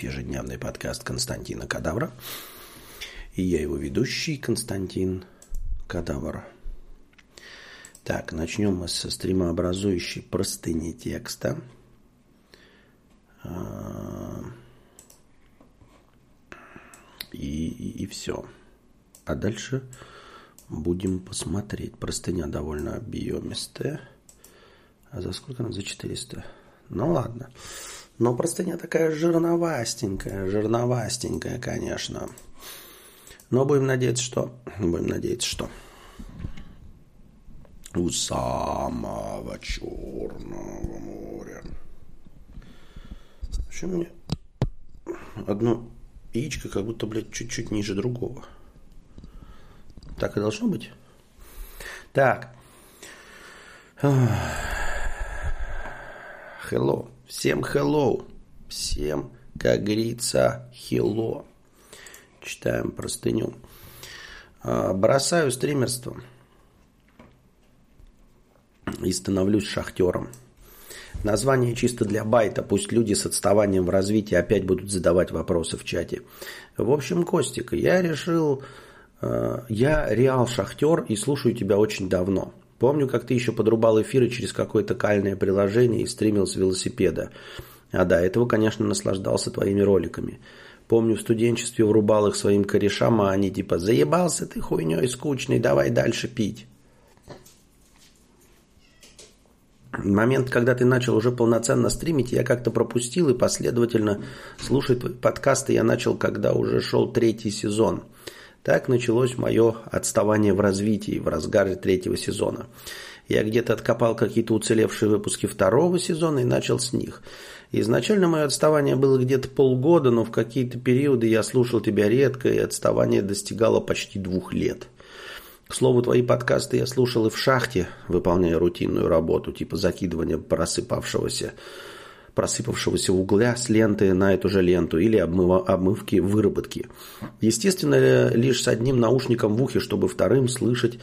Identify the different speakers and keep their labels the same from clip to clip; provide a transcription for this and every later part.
Speaker 1: ежедневный подкаст Константина Кадавра. И я его ведущий Константин Кадавр. Так, начнем мы со стримообразующей простыни текста. А, и, и, и все. А дальше будем посмотреть. Простыня довольно объемистая. А за сколько она? За 400. Ну ладно. Но простыня такая жирновастенькая, жирновастенькая, конечно. Но будем надеяться, что... Будем надеяться, что... У самого Черного моря. Почему мне одно яичко как будто, блядь, чуть-чуть ниже другого? Так и должно быть? Так. Hello. Всем hello. Всем, как говорится, hello. Читаем простыню. А, бросаю стримерство и становлюсь шахтером. Название чисто для байта. Пусть люди с отставанием в развитии опять будут задавать вопросы в чате. В общем, Костик, я решил... А, я реал шахтер и слушаю тебя очень давно. Помню, как ты еще подрубал эфиры через какое-то кальное приложение и стримил с велосипеда. А до этого, конечно, наслаждался твоими роликами. Помню, в студенчестве врубал их своим корешам, а они типа «Заебался ты хуйней скучный, давай дальше пить». Момент, когда ты начал уже полноценно стримить, я как-то пропустил и последовательно слушать подкасты я начал, когда уже шел третий сезон – так началось мое отставание в развитии в разгаре третьего сезона. Я где-то откопал какие-то уцелевшие выпуски второго сезона и начал с них. Изначально мое отставание было где-то полгода, но в какие-то периоды я слушал тебя редко, и отставание достигало почти двух лет. К слову, твои подкасты я слушал и в шахте, выполняя рутинную работу, типа закидывания просыпавшегося просыпавшегося угля с ленты на эту же ленту или обмыва, обмывки выработки. Естественно, лишь с одним наушником в ухе, чтобы вторым слышать,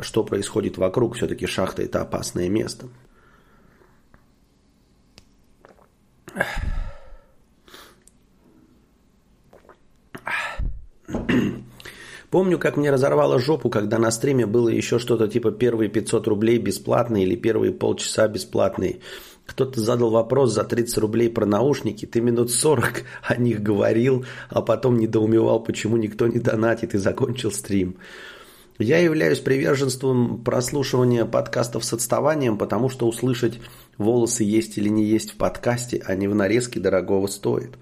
Speaker 1: что происходит вокруг. Все-таки шахта – это опасное место. Помню, как мне разорвало жопу, когда на стриме было еще что-то типа первые 500 рублей бесплатные или первые полчаса бесплатные. Кто-то задал вопрос за 30 рублей про наушники, ты минут 40 о них говорил, а потом недоумевал, почему никто не донатит и закончил стрим. Я являюсь приверженством прослушивания подкастов с отставанием, потому что услышать волосы есть или не есть в подкасте, а не в нарезке дорогого стоит.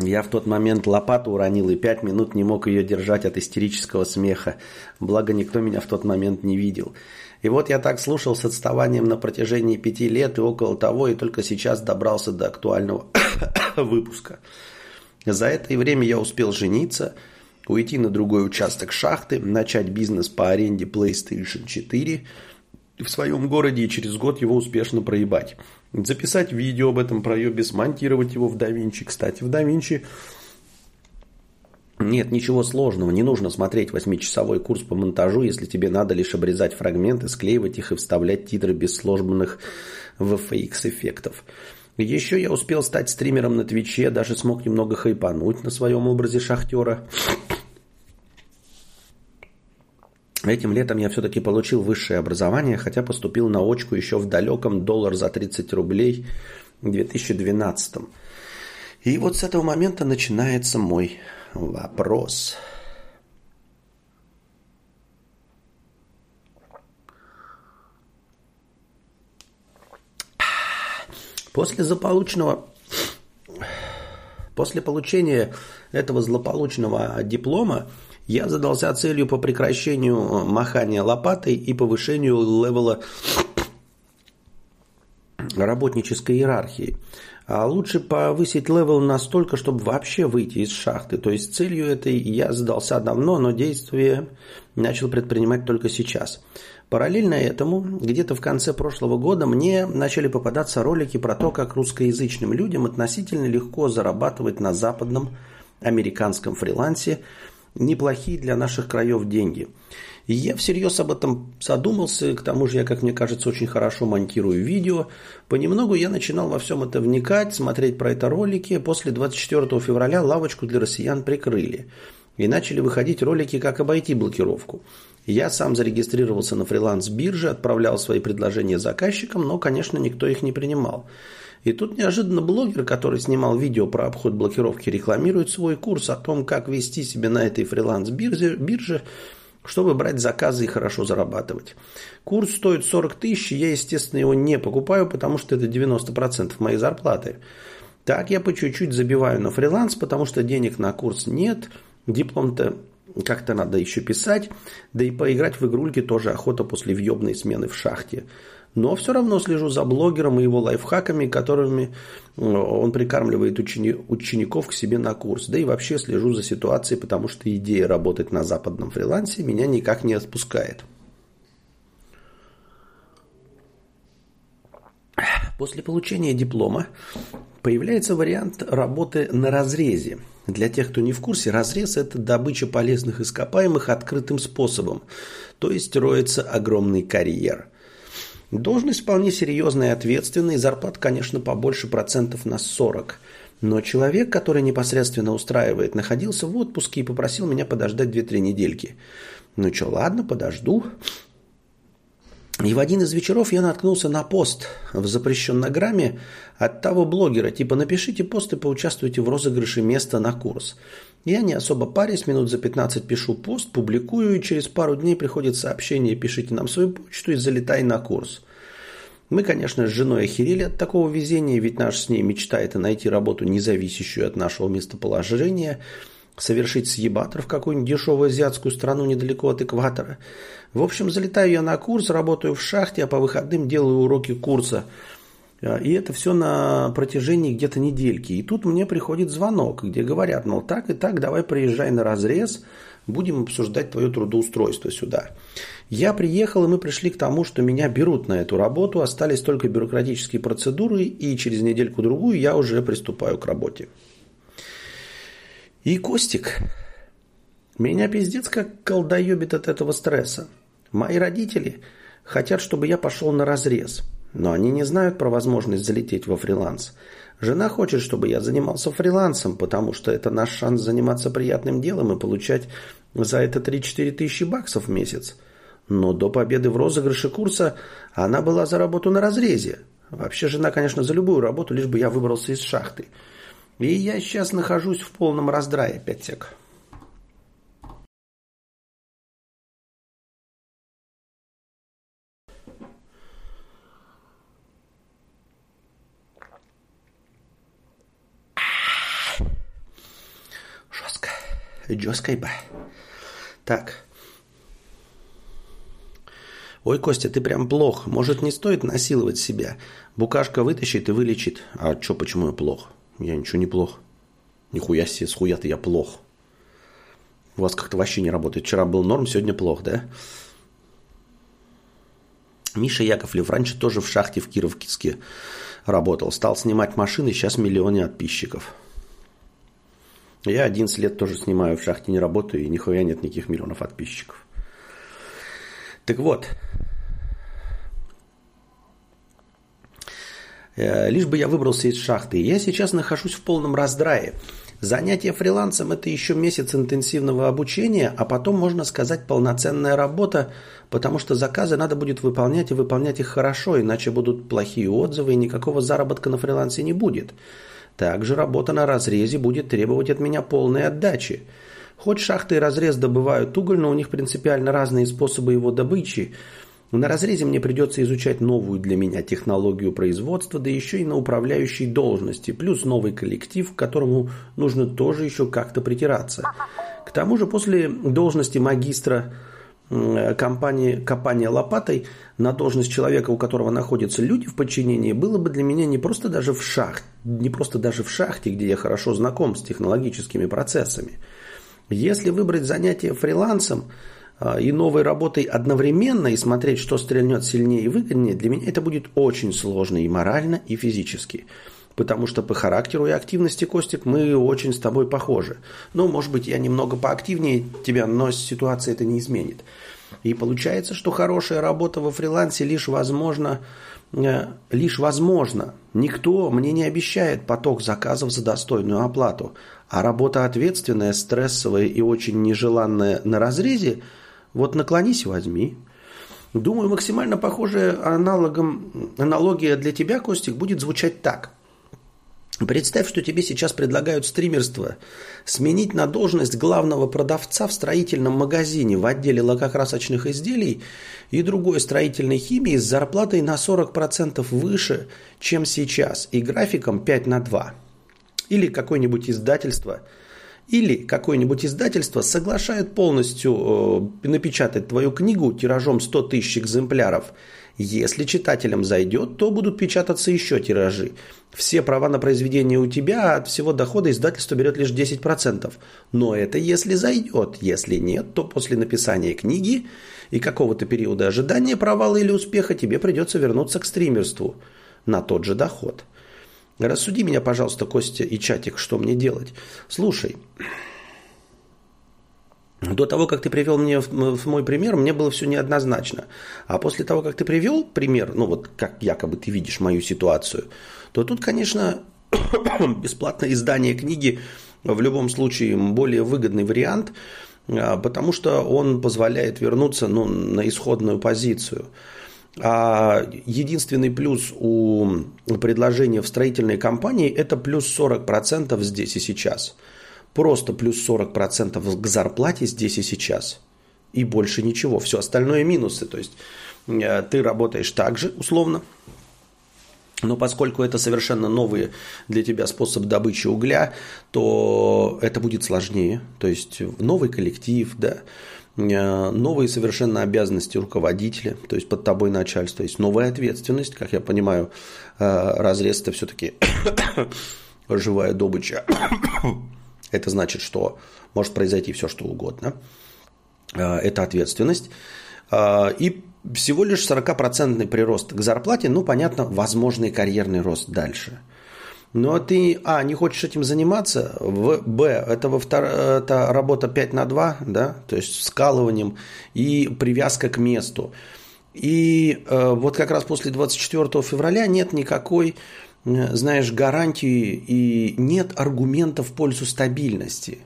Speaker 1: Я в тот момент лопату уронил и пять минут не мог ее держать от истерического смеха. Благо никто меня в тот момент не видел. И вот я так слушал с отставанием на протяжении пяти лет и около того, и только сейчас добрался до актуального выпуска. За это время я успел жениться, уйти на другой участок шахты, начать бизнес по аренде PlayStation 4 в своем городе и через год его успешно проебать. Записать видео об этом проебе, смонтировать его в DaVinci. Кстати, в DaVinci нет ничего сложного, не нужно смотреть восьмичасовой курс по монтажу, если тебе надо лишь обрезать фрагменты, склеивать их и вставлять титры без сложных VFX эффектов. Еще я успел стать стримером на Твиче, даже смог немного хайпануть на своем образе шахтера. Этим летом я все-таки получил высшее образование, хотя поступил на очку еще в далеком доллар за 30 рублей в 2012. И вот с этого момента начинается мой вопрос. После заполученного После получения этого злополучного диплома я задался целью по прекращению махания лопатой и повышению левела работнической иерархии. А лучше повысить level настолько, чтобы вообще выйти из шахты. То есть целью этой я задался давно, но действие начал предпринимать только сейчас. Параллельно этому, где-то в конце прошлого года мне начали попадаться ролики про то, как русскоязычным людям относительно легко зарабатывать на западном американском фрилансе неплохие для наших краев деньги. И я всерьез об этом задумался, к тому же я, как мне кажется, очень хорошо монтирую видео. Понемногу я начинал во всем это вникать, смотреть про это ролики. После 24 февраля лавочку для россиян прикрыли. И начали выходить ролики, как обойти блокировку. Я сам зарегистрировался на фриланс-бирже, отправлял свои предложения заказчикам, но, конечно, никто их не принимал. И тут неожиданно блогер, который снимал видео про обход блокировки, рекламирует свой курс о том, как вести себя на этой фриланс-бирже, бирже, чтобы брать заказы и хорошо зарабатывать. Курс стоит 40 тысяч, я, естественно, его не покупаю, потому что это 90% моей зарплаты. Так я по чуть-чуть забиваю на фриланс, потому что денег на курс нет, диплом-то как-то надо еще писать, да и поиграть в игрульки тоже охота после въебной смены в шахте. Но все равно слежу за блогером и его лайфхаками, которыми э, он прикармливает учени- учеников к себе на курс. Да и вообще слежу за ситуацией, потому что идея работать на западном фрилансе меня никак не отпускает. После получения диплома появляется вариант работы на разрезе. Для тех, кто не в курсе, разрез – это добыча полезных ископаемых открытым способом, то есть роется огромный карьер. Должность вполне серьезная и ответственная, и зарплата, конечно, побольше процентов на 40. Но человек, который непосредственно устраивает, находился в отпуске и попросил меня подождать 2-3 недельки. Ну что, ладно, подожду. И в один из вечеров я наткнулся на пост в запрещеннограмме от того блогера, типа напишите пост и поучаствуйте в розыгрыше места на курс. Я не особо парюсь, минут за 15 пишу пост, публикую, и через пару дней приходит сообщение, пишите нам свою почту и залетай на курс. Мы, конечно, с женой охерели от такого везения, ведь наша с ней мечта – это найти работу, не зависящую от нашего местоположения, совершить съебатор в какую-нибудь дешевую азиатскую страну недалеко от экватора. В общем, залетаю я на курс, работаю в шахте, а по выходным делаю уроки курса – и это все на протяжении где-то недельки. И тут мне приходит звонок, где говорят, мол, так и так, давай приезжай на разрез, будем обсуждать твое трудоустройство сюда. Я приехал, и мы пришли к тому, что меня берут на эту работу, остались только бюрократические процедуры, и через недельку-другую я уже приступаю к работе. И Костик, меня пиздец как колдоебит от этого стресса. Мои родители хотят, чтобы я пошел на разрез – но они не знают про возможность залететь во фриланс. Жена хочет, чтобы я занимался фрилансом, потому что это наш шанс заниматься приятным делом и получать за это 3-4 тысячи баксов в месяц. Но до победы в розыгрыше курса она была за работу на разрезе. Вообще жена, конечно, за любую работу, лишь бы я выбрался из шахты. И я сейчас нахожусь в полном раздрае, Джоскайба. Так. Ой, Костя, ты прям плох. Может, не стоит насиловать себя? Букашка вытащит и вылечит. А чё, почему я плох? Я ничего не плох. Нихуя себе, с хуя-то я плох. У вас как-то вообще не работает. Вчера был норм, сегодня плох, да? Миша Яковлев раньше тоже в шахте в Кировске работал. Стал снимать машины, сейчас миллионы подписчиков. Я 11 лет тоже снимаю, в шахте не работаю, и нихуя нет никаких миллионов подписчиков. Так вот, э, лишь бы я выбрался из шахты. Я сейчас нахожусь в полном раздрае. Занятие фрилансом – это еще месяц интенсивного обучения, а потом, можно сказать, полноценная работа, потому что заказы надо будет выполнять и выполнять их хорошо, иначе будут плохие отзывы и никакого заработка на фрилансе не будет. Также работа на разрезе будет требовать от меня полной отдачи. Хоть шахты и разрез добывают уголь, но у них принципиально разные способы его добычи. На разрезе мне придется изучать новую для меня технологию производства, да еще и на управляющей должности, плюс новый коллектив, к которому нужно тоже еще как-то притираться. К тому же после должности магистра компании копания лопатой на должность человека, у которого находятся люди в подчинении, было бы для меня не просто даже в шахте, не просто даже в шахте, где я хорошо знаком с технологическими процессами. Если выбрать занятие фрилансом а, и новой работой одновременно и смотреть, что стрельнет сильнее и выгоднее, для меня это будет очень сложно и морально, и физически. потому что по характеру и активности, Костик, мы очень с тобой похожи. Ну, может быть, я немного поактивнее тебя, но ситуация это не изменит. И получается, что хорошая работа во фрилансе лишь возможно, э, лишь возможно. Никто мне не обещает поток заказов за достойную оплату. А работа ответственная, стрессовая и очень нежеланная на разрезе, вот наклонись возьми. Думаю, максимально похожая аналогом, аналогия для тебя, Костик, будет звучать так – Представь, что тебе сейчас предлагают стримерство сменить на должность главного продавца в строительном магазине в отделе лакокрасочных изделий и другой строительной химии с зарплатой на 40% выше, чем сейчас, и графиком 5 на 2. Или какое-нибудь издательство – или какое-нибудь издательство соглашает полностью э, напечатать твою книгу тиражом 100 тысяч экземпляров – если читателям зайдет, то будут печататься еще тиражи. Все права на произведение у тебя, а от всего дохода издательство берет лишь 10%. Но это если зайдет. Если нет, то после написания книги и какого-то периода ожидания провала или успеха тебе придется вернуться к стримерству на тот же доход. Рассуди меня, пожалуйста, Костя и чатик, что мне делать. Слушай, до того, как ты привел мне в мой пример, мне было все неоднозначно. А после того, как ты привел пример, ну вот как якобы ты видишь мою ситуацию, то тут, конечно, бесплатное издание книги в любом случае более выгодный вариант, а, потому что он позволяет вернуться ну, на исходную позицию. А единственный плюс у предложения в строительной компании – это плюс 40% здесь и сейчас – Просто плюс 40% к зарплате здесь и сейчас. И больше ничего. Все остальное минусы. То есть э, ты работаешь так же, условно, но поскольку это совершенно новый для тебя способ добычи угля, то это будет сложнее. То есть новый коллектив, да, э, новые совершенно обязанности руководителя, то есть под тобой начальство, то есть новая ответственность, как я понимаю, э, разрез это все-таки живая добыча. Это значит, что может произойти все, что угодно. А, это ответственность. А, и всего лишь 40% прирост к зарплате, ну, понятно, возможный карьерный рост дальше. Но ты, а, не хочешь этим заниматься, в, б, это, во втор, это работа 5 на 2, да, то есть скалыванием и привязка к месту. И э, вот как раз после 24 февраля нет никакой Э, знаешь, гарантии и нет аргументов в пользу стабильности.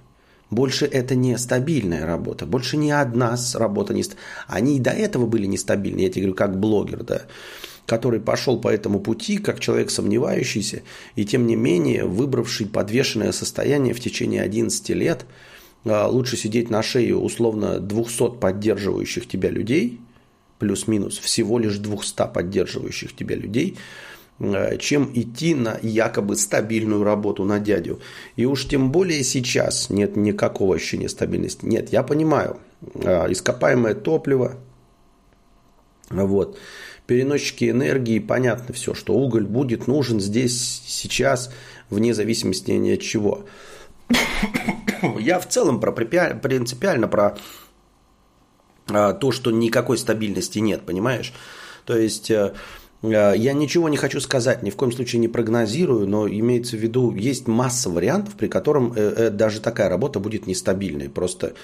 Speaker 1: Больше это не стабильная работа, больше ни одна работа не... Они и до этого были нестабильны, я тебе говорю, как блогер, да, который пошел по этому пути, как человек сомневающийся, и тем не менее выбравший подвешенное состояние в течение 11 лет, а, лучше сидеть на шее условно 200 поддерживающих тебя людей, плюс-минус всего лишь 200 поддерживающих тебя людей – Э, чем идти на якобы стабильную работу на дядю. И уж тем более сейчас нет никакого ощущения стабильности. Нет, я понимаю, э, ископаемое топливо, вот, переносчики энергии, понятно все, что уголь будет нужен здесь, сейчас, вне зависимости ни от чего. Я в целом про принципиально про э, то, что никакой стабильности нет, понимаешь? То есть Э, я ничего не хочу сказать, ни в коем случае не прогнозирую, но имеется в виду, есть масса вариантов, при котором э, э, даже такая работа будет нестабильной. Просто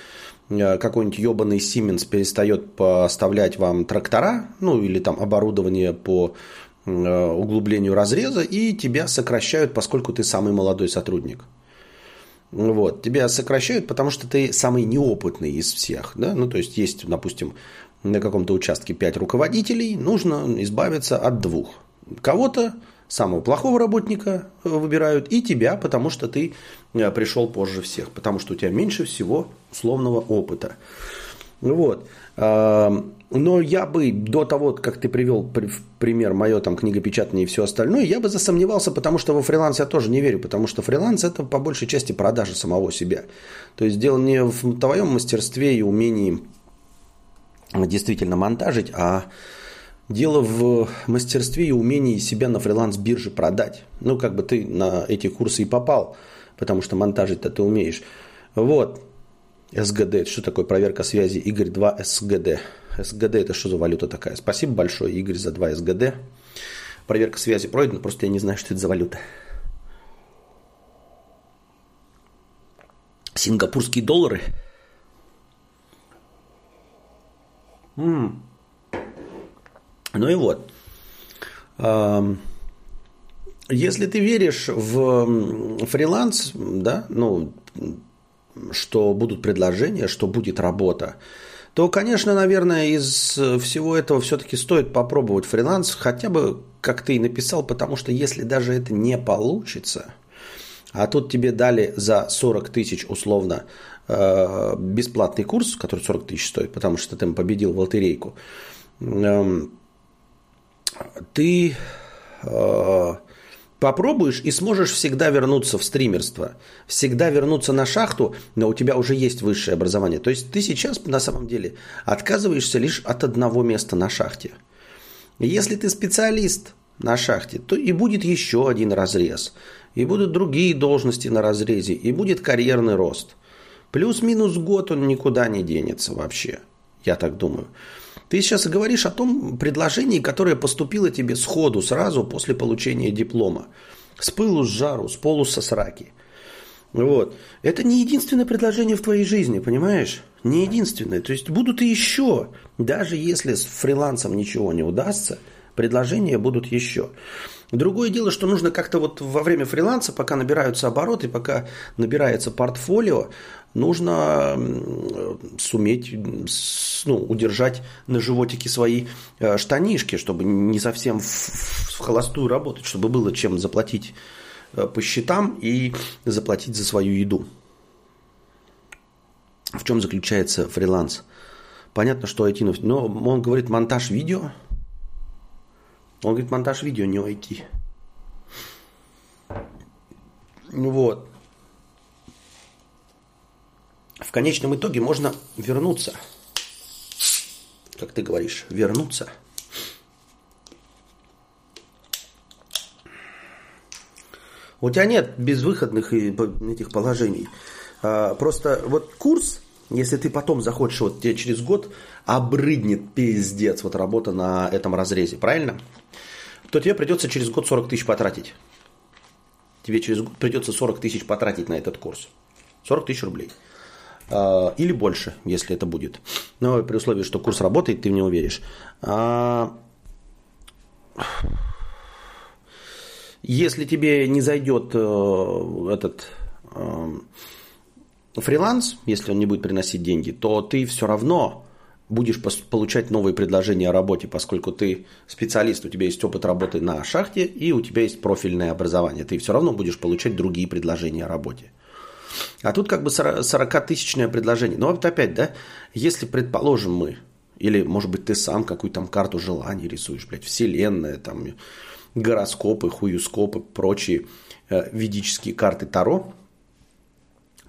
Speaker 1: какой-нибудь ебаный Siemens перестает поставлять вам трактора, ну или там оборудование по углублению разреза, и тебя сокращают, поскольку ты самый молодой сотрудник. Вот. Тебя сокращают, потому что ты самый неопытный из всех. Да? Ну, то есть, есть, допустим, на каком-то участке 5 руководителей, нужно избавиться от двух. Кого-то, самого плохого работника э, выбирают, и тебя, потому что ты э, пришел позже всех, потому что у тебя меньше всего условного опыта. Вот. Но я бы до того, как ты привел пример мое там книгопечатание и все остальное, я бы засомневался, потому что во фриланс я тоже не верю, потому что фриланс это по большей части продажа самого себя. То есть дело не в твоем мастерстве и умении действительно монтажить, а Дело в мастерстве и умении себя на фриланс-бирже продать. Ну, как бы ты на эти курсы и попал, потому что монтажить-то ты умеешь. Вот. СГД. Это что такое проверка связи? Игорь 2 СГД. СГД это что за валюта такая? Спасибо большое, Игорь, за 2 СГД. Проверка связи пройдена, просто я не знаю, что это за валюта. Сингапурские доллары – М-м. Ну и вот. Если ты веришь в фриланс, да, ну, что будут предложения, что будет работа, то, конечно, наверное, из всего этого все-таки стоит попробовать фриланс, хотя бы, как ты и написал, потому что если даже это не получится, а тут тебе дали за 40 тысяч условно бесплатный курс, который 40 тысяч стоит, потому что ты победил в лотерейку, эм, ты э, попробуешь и сможешь всегда вернуться в стримерство, всегда вернуться на шахту, но у тебя уже есть высшее образование. То есть ты сейчас на самом деле отказываешься лишь от одного места на шахте. Если ты специалист на шахте, то и будет еще один разрез, и будут другие должности на разрезе, и будет карьерный рост. Плюс-минус год он никуда не денется вообще, я так думаю. Ты сейчас говоришь о том предложении, которое поступило тебе сходу, сразу после получения диплома. С пылу, с жару, с полу, со сраки. Вот. Это не единственное предложение в твоей жизни, понимаешь? Не единственное. То есть будут и еще. Даже если с фрилансом ничего не удастся, предложения будут еще. Другое дело, что нужно как-то вот во время фриланса, пока набираются обороты, пока набирается портфолио, нужно суметь ну, удержать на животике свои э, штанишки, чтобы не совсем в, в холостую работать, чтобы было чем заплатить э, по счетам и заплатить за свою еду. В чем заключается фриланс? Понятно, что IT, но он говорит монтаж видео. Он говорит монтаж видео, не IT. Вот в конечном итоге можно вернуться. Как ты говоришь, вернуться. У тебя нет безвыходных этих положений. А, просто вот курс, если ты потом захочешь, вот тебе через год обрыднет пиздец вот работа на этом разрезе, правильно? То тебе придется через год 40 тысяч потратить. Тебе через год придется 40 тысяч потратить на этот курс. 40 тысяч рублей. А, или больше, если это будет. Но при условии, что курс работает, ты в него веришь. А, если тебе не зайдет э, этот э, фриланс, если он не будет приносить деньги, то ты все равно будешь получать новые предложения о работе, поскольку ты специалист, у тебя есть опыт работы на шахте и у тебя есть профильное образование. Ты все равно будешь получать другие предложения о работе. А тут как бы 40-тысячное предложение. Но вот опять, да, если, предположим, мы, или, может быть, ты сам какую-то там карту желаний рисуешь, блядь, вселенная, там, гороскопы, хуюскопы, прочие э, ведические карты Таро,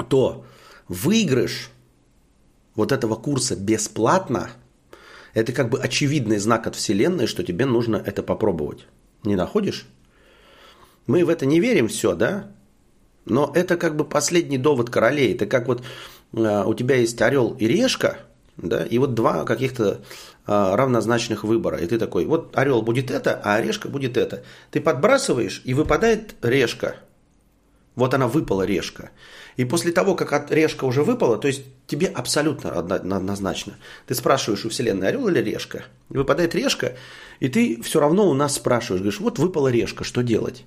Speaker 1: то выигрыш вот этого курса бесплатно, это как бы очевидный знак от Вселенной, что тебе нужно это попробовать. Не находишь? Мы в это не верим все, да? Но это как бы последний довод королей. Это как вот э, у тебя есть орел и решка, да, и вот два каких-то э, равнозначных выбора. И ты такой, вот орел будет это, а решка будет это. Ты подбрасываешь, и выпадает решка. Вот она выпала решка. И после того, как решка уже выпала, то есть тебе абсолютно однозначно. Ты спрашиваешь у Вселенной, орел или решка? И выпадает решка, и ты все равно у нас спрашиваешь, говоришь, вот выпала решка, что делать?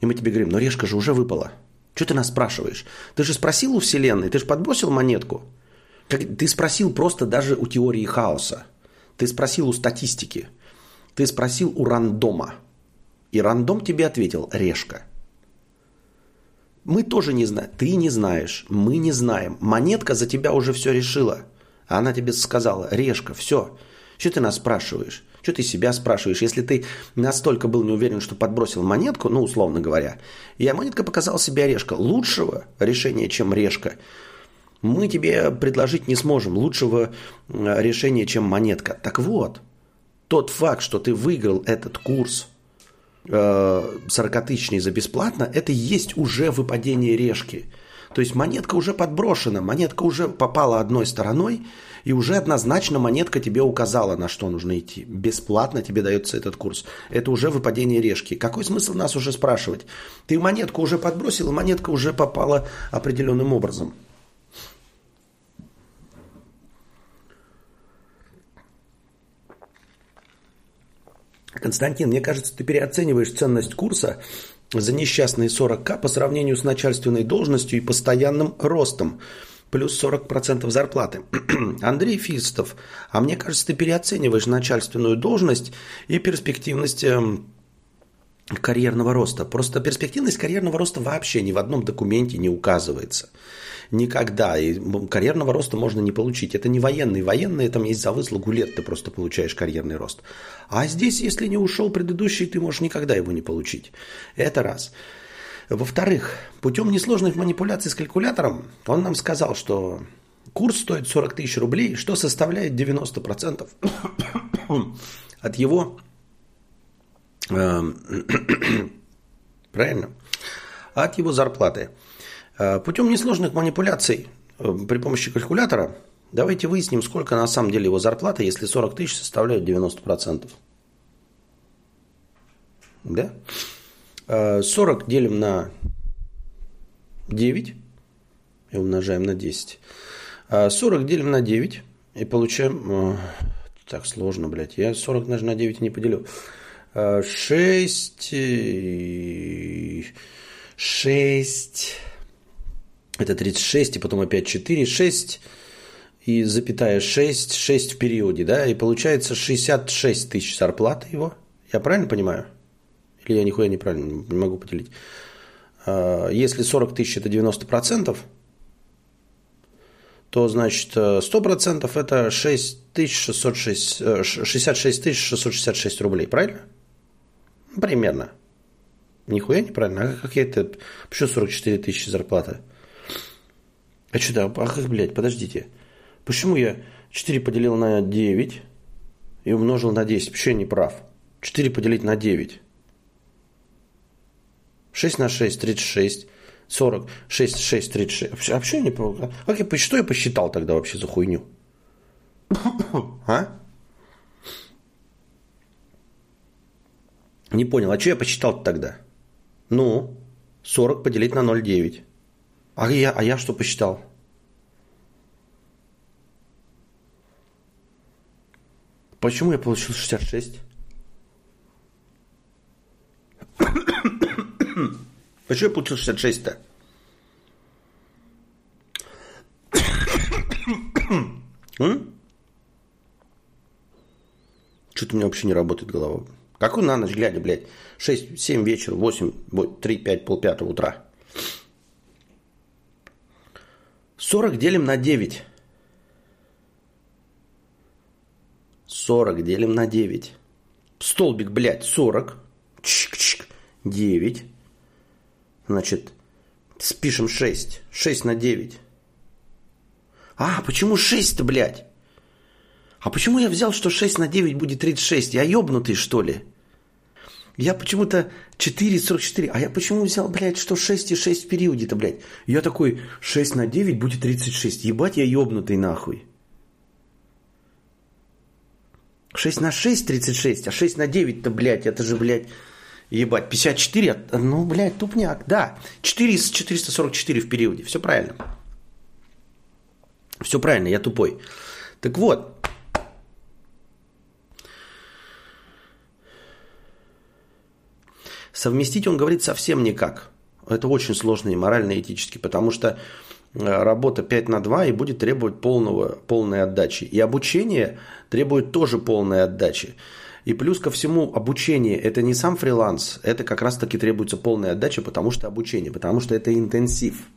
Speaker 1: И мы тебе говорим, но решка же уже выпала. Что ты нас спрашиваешь? Ты же спросил у Вселенной, ты же подбросил монетку. Как, ты спросил просто даже у теории хаоса. Ты спросил у статистики. Ты спросил у рандома. И рандом тебе ответил решка. Мы тоже не знаем. Ты не знаешь. Мы не знаем. Монетка за тебя уже все решила. Она тебе сказала, решка, все. Что ты нас спрашиваешь? Что ты себя спрашиваешь? Если ты настолько был не уверен, что подбросил монетку, ну, условно говоря, и монетка показала себе орешка, лучшего решения, чем решка, мы тебе предложить не сможем. Лучшего решения, чем монетка. Так вот, тот факт, что ты выиграл этот курс 40-тысячный э, за бесплатно, это и есть уже выпадение решки. То есть монетка уже подброшена, монетка уже попала одной стороной, и уже однозначно монетка тебе указала, на что нужно идти. Бесплатно тебе дается этот курс. Это уже выпадение решки. Какой смысл нас уже спрашивать? Ты монетку уже подбросил, монетка уже попала определенным образом. Константин, мне кажется, ты переоцениваешь ценность курса за несчастные 40к по сравнению с начальственной должностью и постоянным ростом плюс 40% зарплаты. Андрей Фистов, а мне кажется, ты переоцениваешь начальственную должность и перспективность эм, карьерного роста. Просто перспективность карьерного роста вообще ни в одном документе не указывается. Никогда. И карьерного роста можно не получить. Это не военный. Военные там есть за выслугу лет ты просто получаешь карьерный рост. А здесь, если не ушел предыдущий, ты можешь никогда его не получить. Это раз. Во-вторых, путем несложных манипуляций с калькулятором он нам сказал, что курс стоит 40 тысяч рублей, что составляет 90% от его... Эм, правильно? От его зарплаты. Э, путем несложных манипуляций э, при помощи калькулятора давайте выясним, сколько на самом деле его зарплата, если 40 тысяч составляют 90%. Да? 40 э, делим на 9 и умножаем на 10. 40 делим на 9 и получаем... Так сложно, блядь. Я 40 даже на 9 не поделю. 6... 6... Это 36, и потом опять 4, 6 и запятая 6, 6 в периоде, да, и получается 66 тысяч зарплаты его. Я правильно понимаю? Или я нихуя неправильно, не могу поделить. А, если 40 тысяч это 90%, то значит 100% это 6606, 66 666 рублей, правильно? Примерно. Нихуя неправильно. А как я это... Почему 44 тысячи зарплаты? А что, да, а как, блядь, подождите. Почему я 4 поделил на 9 и умножил на 10? Почему я не прав? 4 поделить на 9. 6 на 6, 36. 40, 6, 6, 36. А почему я не прав? Как я, что я посчитал тогда вообще за хуйню? А? Не понял, а что я посчитал тогда? Ну, 40 поделить на 0,9. А я, а я что посчитал? Почему я получил 66? Почему я получил 66-то? Что-то у меня вообще не работает голова. Какой на ночь глядя, блядь? 6, 7 вечера, 8, 3, 5, полпятого утра. 40 делим на 9. 40 делим на 9. Столбик, блядь, 40. Чик-чик. 9. Значит, спишем 6. 6 на 9. А, почему 6-то, блядь? А почему я взял, что 6 на 9 будет 36? Я ёбнутый, что ли? Я почему-то 4,44. А я почему взял, блядь, что 6 и 6 в периоде-то, блядь? Я такой, 6 на 9 будет 36. Ебать, я ёбнутый нахуй. 6 на 6 36, а 6 на 9-то, блядь, это же, блядь, ебать, 54, ну, блядь, тупняк, да. 4 из 444 в периоде, все правильно. Все правильно, я тупой. Так вот, Совместить, он говорит, совсем никак. Это очень сложно и морально, и этически, потому что э, работа 5 на 2 и будет требовать полного, полной отдачи. И обучение требует тоже полной отдачи. И плюс ко всему, обучение – это не сам фриланс, это как раз-таки требуется полная отдача, потому что обучение, потому что это интенсив –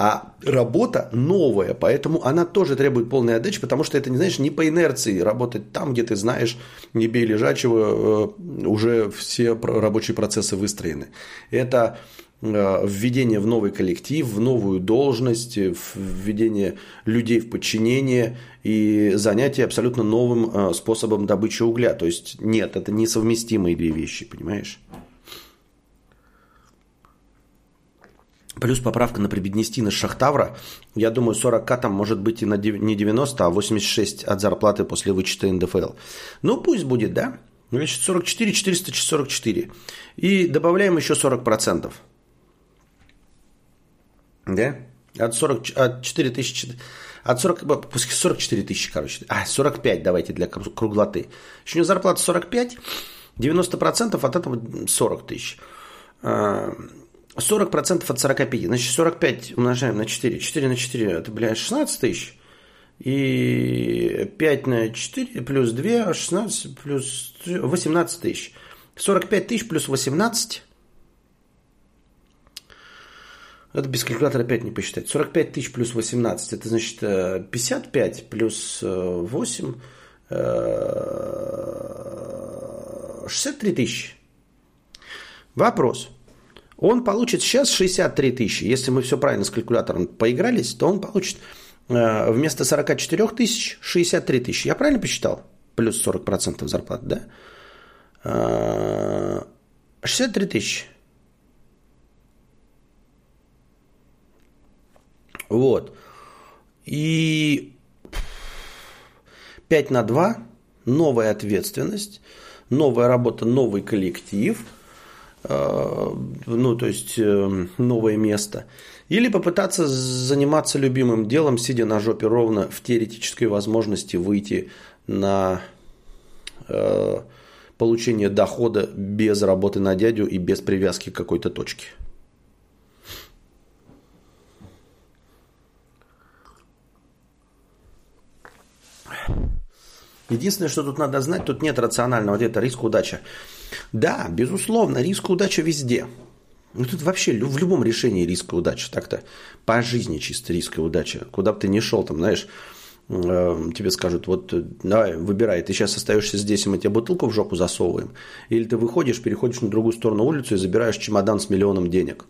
Speaker 1: а работа новая, поэтому она тоже требует полной отдачи, потому что это, не знаешь, не по инерции работать там, где ты знаешь, не бей лежачего, э, уже все рабочие процессы выстроены. Это э, введение в новый коллектив, в новую должность, введение людей в подчинение и занятие абсолютно новым э, способом добычи угля. То есть нет, это несовместимые две вещи, понимаешь? Плюс поправка на Прибеднестина Шахтавра. Я думаю, 40к там может быть и на не 90, а 86 от зарплаты после вычета НДФЛ. Ну, пусть будет, да? Значит, 44, 444. И добавляем еще 40%. Да? От, 40, от 4 тысячи... От 40, пускай 44 тысячи, короче. А, 45 давайте для круглоты. Еще у него зарплата 45. 90% от этого 40 тысяч. 40% от 45. Значит, 45 умножаем на 4. 4 на 4 это, блядь, 16 тысяч. И 5 на 4 плюс 2, 16 плюс 18 тысяч. 45 тысяч плюс 18. Это без калькулятора опять не посчитать. 45 тысяч плюс 18. Это значит 55 э, плюс 8. Э, 63 э, тысячи. Вопрос. Он получит сейчас 63 тысячи. Если мы все правильно с калькулятором поигрались, то он получит Э, вместо 44 тысяч 63 тысячи. Я правильно посчитал? Плюс 40% зарплаты, да? 63 э, тысячи. Вот. И 5 на 2, новая ответственность, новая работа, новый коллектив, ну, то есть новое место – или попытаться заниматься любимым делом, сидя на жопе ровно в теоретической возможности выйти на э, получение дохода без работы на дядю и без привязки к какой-то точке. Единственное, что тут надо знать, тут нет рационального ответа риск удача. Да, безусловно, риск удача везде. Ну, тут вообще в любом решении риск и удача. Так-то по жизни чисто риск и удача. Куда бы ты ни шел, там, знаешь, э, тебе скажут, вот давай, выбирай, ты сейчас остаешься здесь, и мы тебе бутылку в жопу засовываем. Или ты выходишь, переходишь на другую сторону улицы и забираешь чемодан с миллионом денег.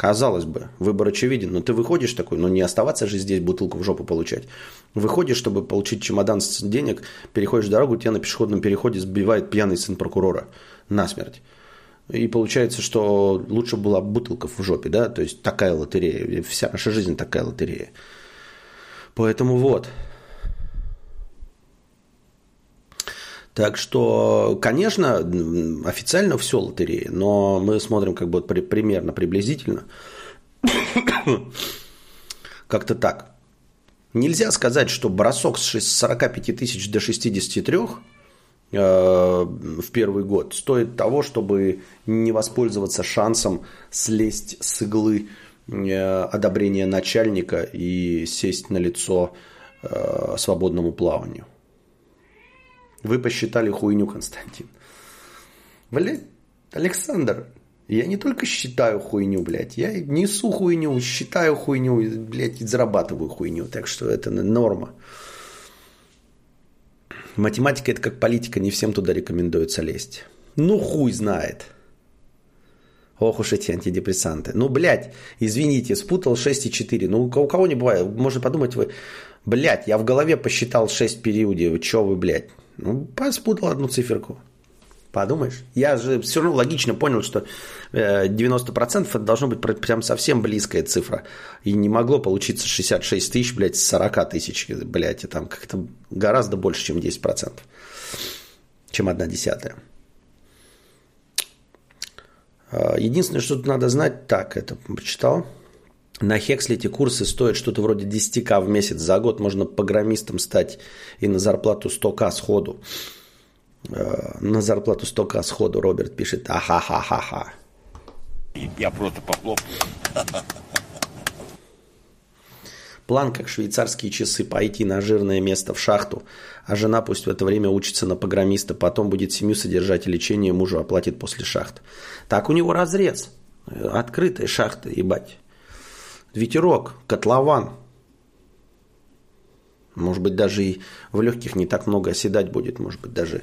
Speaker 1: Казалось бы, выбор очевиден, но ты выходишь такой, но не оставаться же здесь бутылку в жопу получать. Выходишь, чтобы получить чемодан с денег, переходишь дорогу, тебя на пешеходном переходе сбивает пьяный сын прокурора насмерть. И получается, что лучше была бутылка в жопе, да, то есть такая лотерея, вся наша жизнь такая лотерея. Поэтому вот. Так что, конечно, официально все лотерея, но мы смотрим как бы примерно, приблизительно. Как-то так. Нельзя сказать, что бросок с 45 тысяч до 63 Э, в первый год стоит того, чтобы не воспользоваться шансом слезть с иглы э, одобрения начальника и сесть на лицо э, свободному плаванию. Вы посчитали хуйню, Константин. Блять, Александр, я не только считаю хуйню, блядь, я несу хуйню, считаю хуйню, блядь, и зарабатываю хуйню. Так что это норма. Математика это как политика, не всем туда рекомендуется лезть. Ну хуй знает. Ох уж эти антидепрессанты. Ну, блядь, извините, спутал 6,4. Ну, у кого не бывает. Можно подумать, вы, блядь, я в голове посчитал 6 периодов. Че вы, блядь? Ну, спутал одну циферку. Подумаешь. Я же все равно логично понял, что 90% э, это должно быть прям совсем близкая цифра. И не могло получиться 66 тысяч, блядь, с 40 тысяч, блядь, и там как-то гораздо больше, чем 10%. Чем одна десятая. А, единственное, что тут надо знать, так, это почитал. На Хекслите курсы стоят что-то вроде 10к в месяц за год. Можно программистом стать и на зарплату 100к сходу. Э, на зарплату столько сходу Роберт пишет ахахахаха.
Speaker 2: Я просто похлопал.
Speaker 1: План, как швейцарские часы, пойти на жирное место в шахту, а жена пусть в это время учится на программиста, потом будет семью содержать и лечение мужу оплатит после шахт. Так у него разрез. Открытая шахта, ебать. Ветерок, котлован. Может быть, даже и в легких не так много оседать будет. Может быть, даже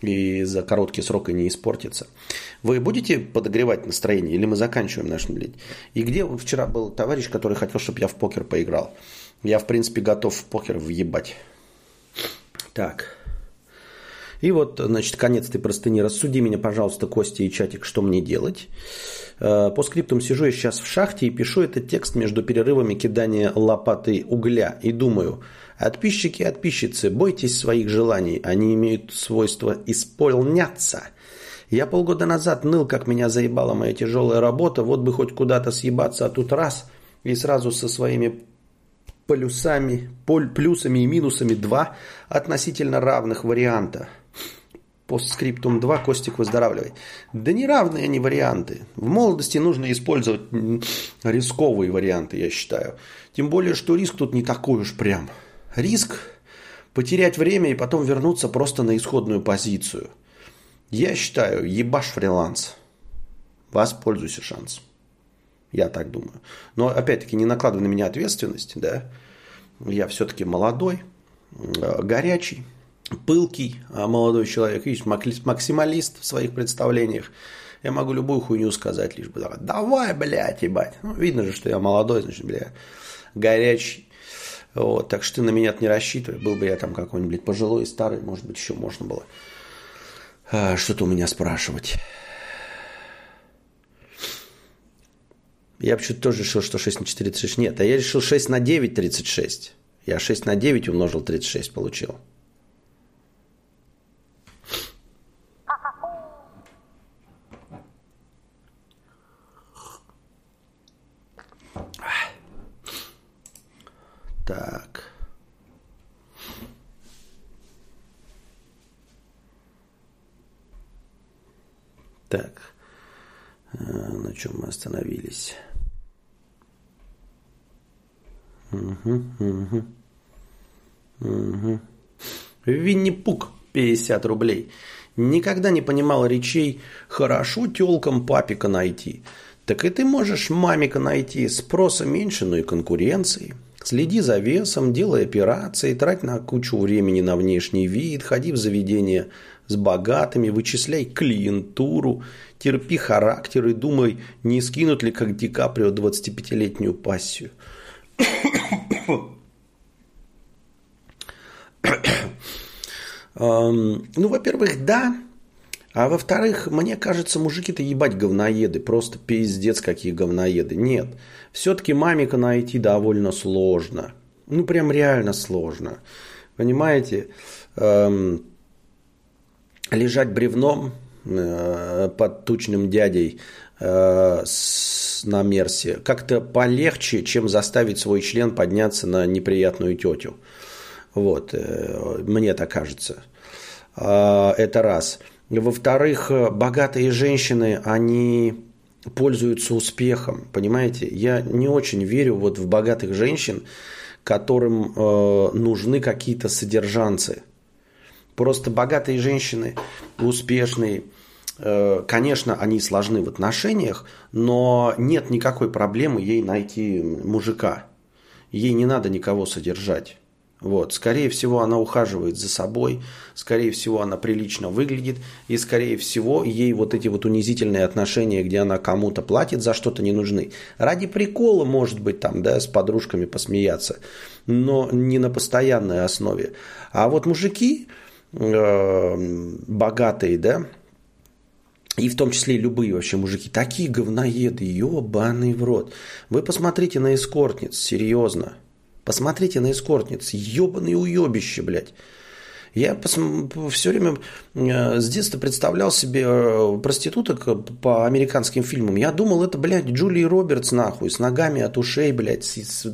Speaker 1: и за короткий срок и не испортится. Вы будете подогревать настроение или мы заканчиваем наш блядь? И где вчера был товарищ, который хотел, чтобы я в покер поиграл? Я, в принципе, готов в покер въебать. Так. И вот, значит, конец ты простыни. Рассуди меня, пожалуйста, Костя и чатик, что мне делать. Э, по скриптам сижу я сейчас в шахте и пишу этот текст между перерывами кидания лопатой угля. И думаю, Отписчики и отписчицы, бойтесь своих желаний, они имеют свойство исполняться. Я полгода назад ныл, как меня заебала моя тяжелая работа, вот бы хоть куда-то съебаться, а тут раз и сразу со своими полюсами, поль, плюсами и минусами два относительно равных варианта. Постскриптум 2, Костик, выздоравливай. Да неравные они варианты. В молодости нужно использовать рисковые варианты, я считаю. Тем более, что риск тут не такой уж прям. Риск потерять время и потом вернуться просто на исходную позицию. Я считаю, ебаш фриланс. Воспользуйся шансом. Я так думаю. Но опять-таки не накладывай на меня ответственность, да. Я все-таки молодой, горячий пылкий а молодой человек, видишь, максималист в своих представлениях. Я могу любую хуйню сказать, лишь бы давай, блядь, ебать. Ну, видно же, что я молодой, значит, бля, горячий. Вот, так что ты на меня не рассчитывай. Был бы я там какой-нибудь пожилой, старый, может быть, еще можно было а, что-то у меня спрашивать. Я почему-то тоже решил, что 6 на 4 36. Нет, а я решил 6 на 9 36. Я 6 на 9 умножил 36 получил. Так. Так. А, на чем мы остановились? Угу, угу. Угу. Винни-Пук, 50 рублей. Никогда не понимал речей «хорошо тёлкам папика найти». Так и ты можешь мамика найти. Спроса меньше, но и конкуренции. Следи за весом, делай операции, трать на кучу времени на внешний вид, ходи в заведение с богатыми, вычисляй клиентуру, терпи характер и думай, не скинут ли, как Ди Каприо, 25-летнюю пассию. ну, во-первых, да. А во-вторых, мне кажется, мужики-то ебать говноеды. Просто пиздец какие говноеды. Нет. Все-таки мамика найти довольно сложно. Ну, прям реально сложно. Понимаете? Эм, лежать бревном э, под тучным дядей э, с, на Мерсе как-то полегче, чем заставить свой член подняться на неприятную тетю. Вот, э, мне так кажется. Э, это раз. Во-вторых, богатые женщины, они пользуются успехом, понимаете? Я не очень верю вот в богатых женщин, которым э, нужны какие-то содержанцы. Просто богатые женщины, успешные, э, конечно, они сложны в отношениях, но нет никакой проблемы ей найти мужика. Ей не надо никого содержать. Вот. Скорее всего, она ухаживает за собой, скорее всего, она прилично выглядит, и, скорее всего, ей вот эти вот унизительные отношения, где она кому-то платит за что-то, не нужны. Ради прикола, может быть, там, да, с подружками посмеяться, но не на постоянной основе. А вот мужики э, богатые, да, и в том числе любые вообще мужики, такие говноеды, ебаный в рот. Вы посмотрите на эскортниц, серьезно. Посмотрите на эскортниц. Ебаные уебище, блядь. Я все время э, с детства представлял себе э, проституток по американским фильмам. Я думал, это, блядь, Джулии Робертс, нахуй, с ногами от ушей, блядь, с, с,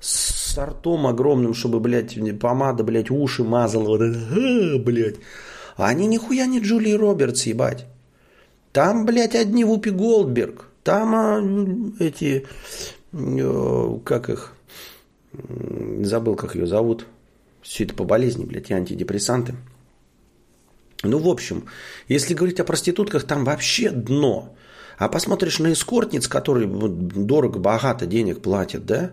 Speaker 1: с ртом огромным, чтобы, блядь, помада, блядь, уши мазала, вот это, блядь. А они нихуя не Джулии Робертс, ебать. Там, блядь, одни Вупи Голдберг. Там а, эти, э, как их, забыл, как ее зовут. Все это по болезни, блядь, и антидепрессанты. Ну, в общем, если говорить о проститутках, там вообще дно. А посмотришь на эскортниц, которые дорого-богато денег платят, да?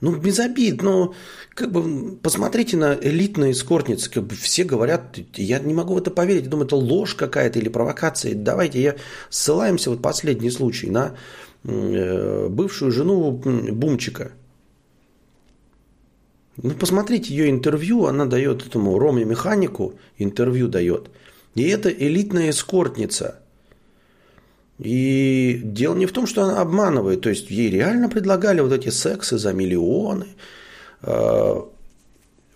Speaker 1: Ну, без обид, но как бы посмотрите на элитные эскортницы, как бы все говорят, я не могу в это поверить, думаю, это ложь какая-то или провокация. Давайте я ссылаемся, вот последний случай, на э, бывшую жену Бумчика. Ну, посмотрите ее интервью, она дает этому Роме Механику, интервью дает. И это элитная эскортница. И дело не в том, что она обманывает. То есть ей реально предлагали вот эти сексы за миллионы. А,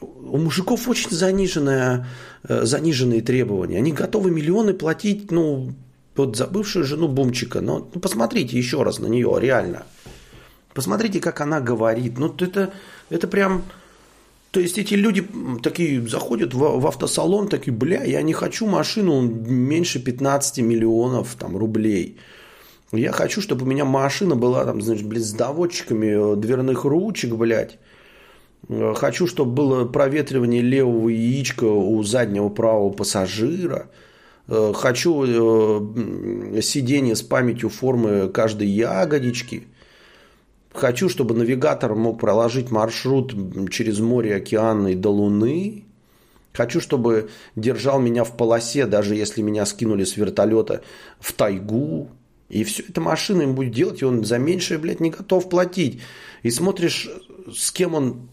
Speaker 1: у мужиков очень заниженные, э, заниженные требования. Они готовы миллионы платить, ну, вот за бывшую жену Бумчика. Но ну, посмотрите еще раз на нее, реально. Посмотрите, как она говорит. Ну, это, это прям То есть эти люди такие заходят в, в автосалон, такие, бля, я не хочу машину меньше 15 миллионов там, рублей. Я хочу, чтобы у меня машина была там, значит, блядь, с доводчиками дверных ручек, блядь. Хочу, чтобы было проветривание левого яичка у заднего правого пассажира. Хочу э, сиденье с памятью формы каждой ягодички. Хочу, чтобы навигатор мог проложить маршрут через море, океан и до Луны. Хочу, чтобы держал меня в полосе, даже если меня скинули с вертолета в тайгу. И все это машина им будет делать, и он за меньшее, блядь, не готов платить. И смотришь, с кем он,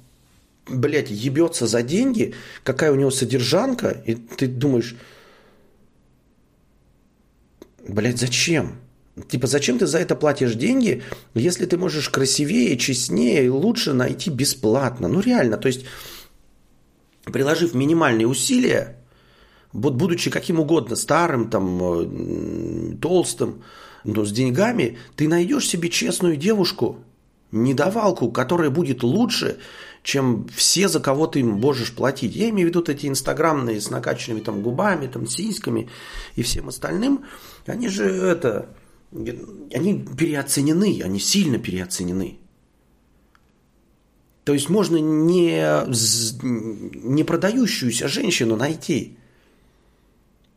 Speaker 1: блядь, ебется за деньги, какая у него содержанка, и ты думаешь, блядь, зачем? Типа, зачем ты за это платишь деньги, если ты можешь красивее, честнее и лучше найти бесплатно? Ну, реально, то есть, приложив минимальные усилия, будучи каким угодно, старым, там, э, толстым, но с деньгами, ты найдешь себе честную девушку, недовалку, которая будет лучше, чем все, за кого ты можешь платить. Я имею в виду эти инстаграмные с накачанными там губами, там сиськами и всем остальным. Они же это они переоценены, они сильно переоценены. То есть можно не, не продающуюся женщину найти.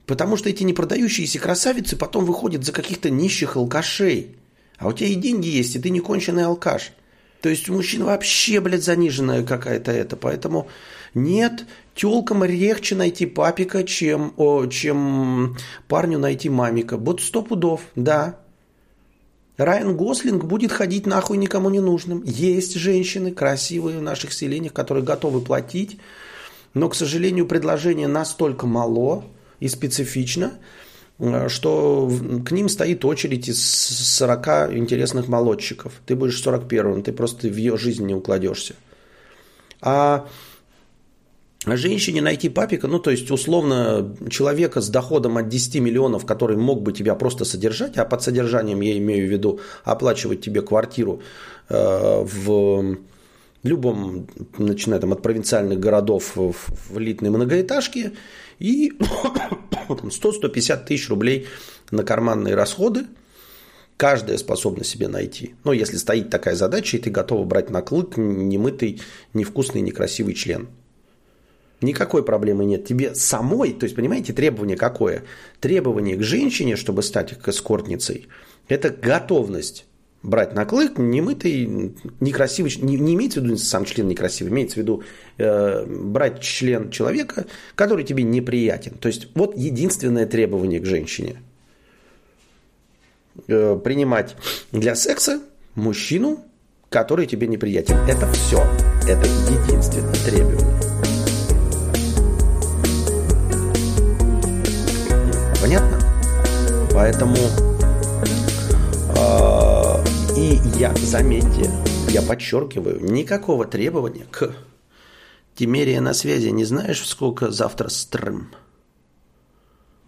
Speaker 1: Потому что эти непродающиеся красавицы потом выходят за каких-то нищих алкашей. А у тебя и деньги есть, и ты не конченый алкаш. То есть у мужчин вообще, блядь, заниженная какая-то это. Поэтому нет, тёлкам легче найти папика, чем, о, чем парню найти мамика. Вот сто пудов, да. Райан Гослинг будет ходить нахуй никому не нужным. Есть женщины красивые в наших селениях, которые готовы платить, но, к сожалению, предложение настолько мало и специфично, э, что к ним стоит очередь из 40 интересных молодчиков. Ты будешь 41-м, ты просто в ее жизнь не укладешься. А женщине найти папика, ну, то есть, условно, человека с доходом от 10 миллионов, который мог бы тебя просто содержать, а под содержанием я имею в виду оплачивать тебе квартиру э, в любом, начиная там от провинциальных городов в, элитной многоэтажке, и 100-150 тысяч рублей на карманные расходы, каждая способна себе найти. Но если стоит такая задача, и ты готова брать на клык немытый, невкусный, некрасивый член – Никакой проблемы нет. Тебе самой, то есть, понимаете, требование какое? Требование к женщине, чтобы стать эскортницей, это готовность брать на клык немытый, некрасивый, не, не имеется в виду сам член некрасивый, имеется в виду э, брать член человека, который тебе неприятен. То есть вот единственное требование к женщине. Э, принимать для секса мужчину, который тебе неприятен. Это все. Это единственное требование. Понятно? Поэтому э, и я, заметьте, я подчеркиваю, никакого требования к Тимерия на связи. Не знаешь, сколько завтра стрим?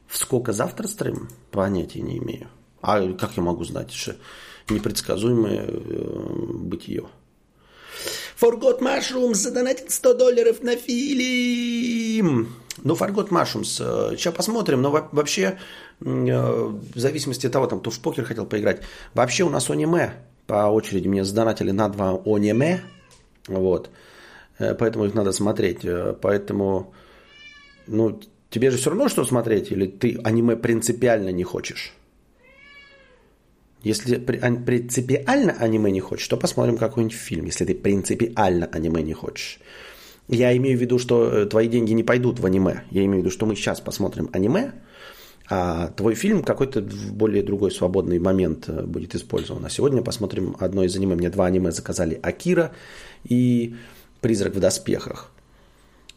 Speaker 1: В сколько завтра стрим? Понятия не имею. А как я могу знать, что непредсказуемое э, бытие? Forgot Mushrooms задонатил 100 долларов на фильм. Ну, Forgot Mushrooms. Сейчас э, посмотрим. Но вообще, э, в зависимости от того, там, кто в покер хотел поиграть. Вообще у нас аниме по очереди мне задонатили на два аниме. Вот. Э, поэтому их надо смотреть. Поэтому, ну, тебе же все равно что смотреть? Или ты аниме принципиально не хочешь? Если принципиально аниме не хочешь, то посмотрим какой-нибудь фильм, если ты принципиально аниме не хочешь. Я имею в виду, что э, твои деньги не пойдут в аниме. Я имею в виду, что мы сейчас посмотрим аниме, а твой фильм какой-то в более другой свободный момент э, будет использован. А сегодня посмотрим одно из аниме. Мне два аниме заказали Акира и Призрак в доспехах.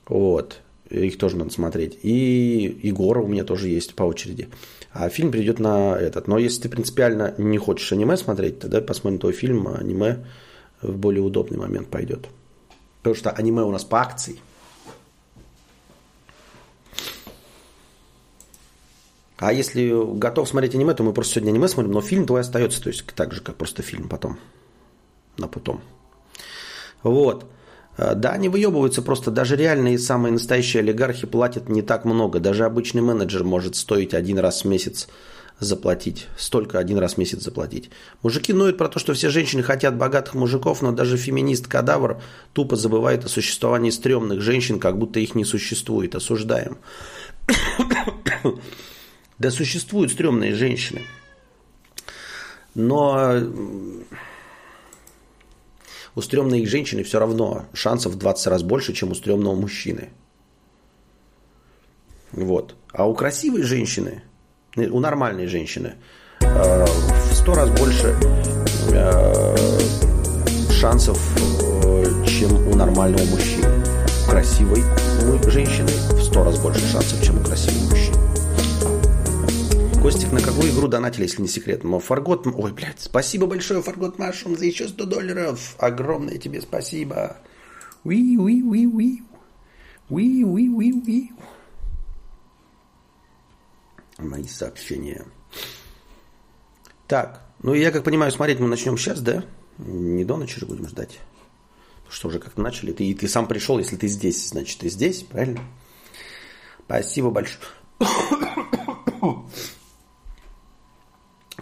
Speaker 1: Вот. Их тоже надо смотреть. И Егора у меня тоже есть по очереди. А фильм придет на этот. Но если ты принципиально не хочешь аниме смотреть, тогда посмотрим твой фильм, а аниме в более удобный момент пойдет. Потому что аниме у нас по акции. А если готов смотреть аниме, то мы просто сегодня аниме смотрим, но фильм твой остается, то есть так же, как просто фильм потом. На потом. Вот. Э, да, они выебываются просто. Даже реальные самые настоящие олигархи платят не так много. Даже обычный менеджер может стоить один раз в месяц заплатить. Столько один раз в месяц заплатить. Мужики ноют про то, что все женщины хотят богатых мужиков, но даже феминист-кадавр тупо забывает о существовании стрёмных женщин, как будто их не существует. Осуждаем. да существуют стрёмные женщины. Но у стрёмной женщины все равно шансов в 20 раз больше, чем у стрёмного мужчины. Вот. А у красивой женщины, у нормальной женщины, э, в 100 раз больше э, шансов, э, чем у нормального мужчины. У красивой женщины в 100 раз больше шансов, чем у красивой мужчины. Костик, на какую игру донатили, если не секрет? Фаргот... Ой, блядь, спасибо большое, Фаргот Машум, за еще 100 долларов. Огромное тебе спасибо. Уи, уи, уи, уи. Уи, уи, уи, уи. Мои сообщения. Так, ну я как понимаю, смотреть мы начнем сейчас, да? Не до ночи же будем ждать. Потому что уже как-то начали. Ты, ты сам пришел, если ты здесь, значит ты здесь, правильно? Спасибо большое.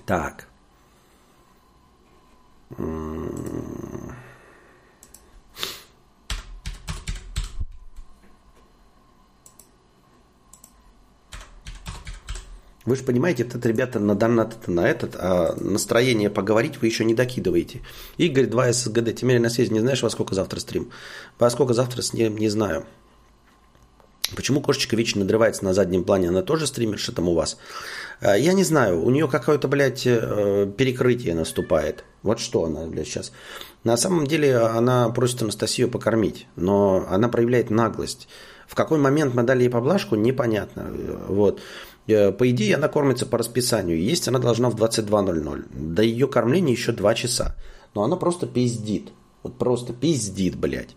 Speaker 1: Так. Вы же понимаете, этот ребята на донат на этот, а настроение поговорить вы еще не докидываете. Игорь 2 СГД, теперь на связи, не знаешь, во сколько завтра стрим? Во сколько завтра не, не знаю. Почему кошечка вечно надрывается на заднем плане? Она тоже стримерша там у вас? А, я не знаю, у нее какое-то, блядь, э, перекрытие наступает. Вот что она, блядь, сейчас. На самом деле она просит Анастасию покормить, но она проявляет наглость. В какой момент мы дали ей поблажку, непонятно. Вот. Э, по идее, она кормится по расписанию. Есть она должна в 22.00. До ее кормления еще 2 часа. Но она просто пиздит. Вот просто пиздит, блядь.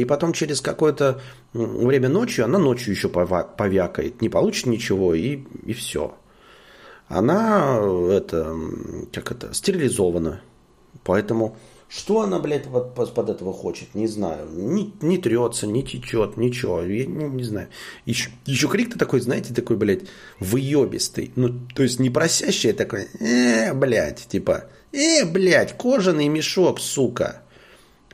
Speaker 1: И потом через какое-то время ночью, она ночью еще повякает, не получит ничего и, и все. Она это, как это, стерилизована. Поэтому что она, блядь, вот под этого хочет, не знаю. Не, не трется, не течет, ничего. Я не, не знаю. Еще, еще крик-то такой, знаете, такой, блядь, выебистый. Ну, то есть не просящий, а такой, э, блядь, типа, э, блядь, кожаный мешок, сука.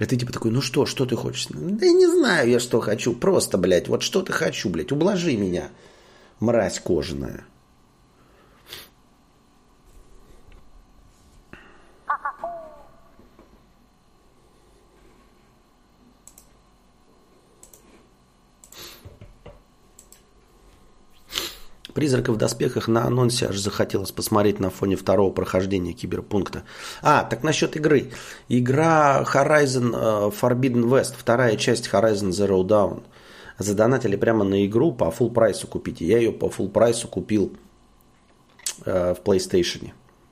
Speaker 1: Ты типа такой, ну что, что ты хочешь? Да я не знаю я, что хочу. Просто, блядь, вот что ты хочу, блядь, ублажи меня, мразь кожаная. Призрака в доспехах на анонсе аж захотелось посмотреть на фоне второго прохождения киберпункта. А, так насчет игры. Игра Horizon э, Forbidden West, вторая часть Horizon Zero Dawn. Задонатили прямо на игру по full прайсу купите. Я ее по full прайсу купил э, в PlayStation.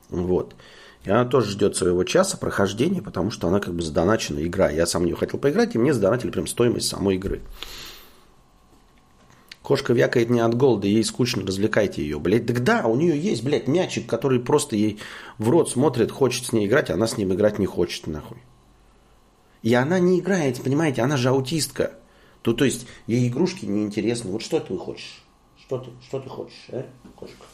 Speaker 1: Вот. И она тоже ждет своего часа прохождения, потому что она как бы задоначена игра. Я сам в нее хотел поиграть, и мне задонатили прям стоимость самой игры. Кошка вякает не от голода, ей скучно, развлекайте ее. Блядь, так да, у нее есть, блядь, мячик, который просто ей в рот смотрит, хочет с ней играть, а она с ним играть не хочет, нахуй. И она не играет, понимаете, она же аутистка. То, то есть, ей игрушки неинтересны. Вот что ты хочешь? Что ты, что ты хочешь, а, кошка?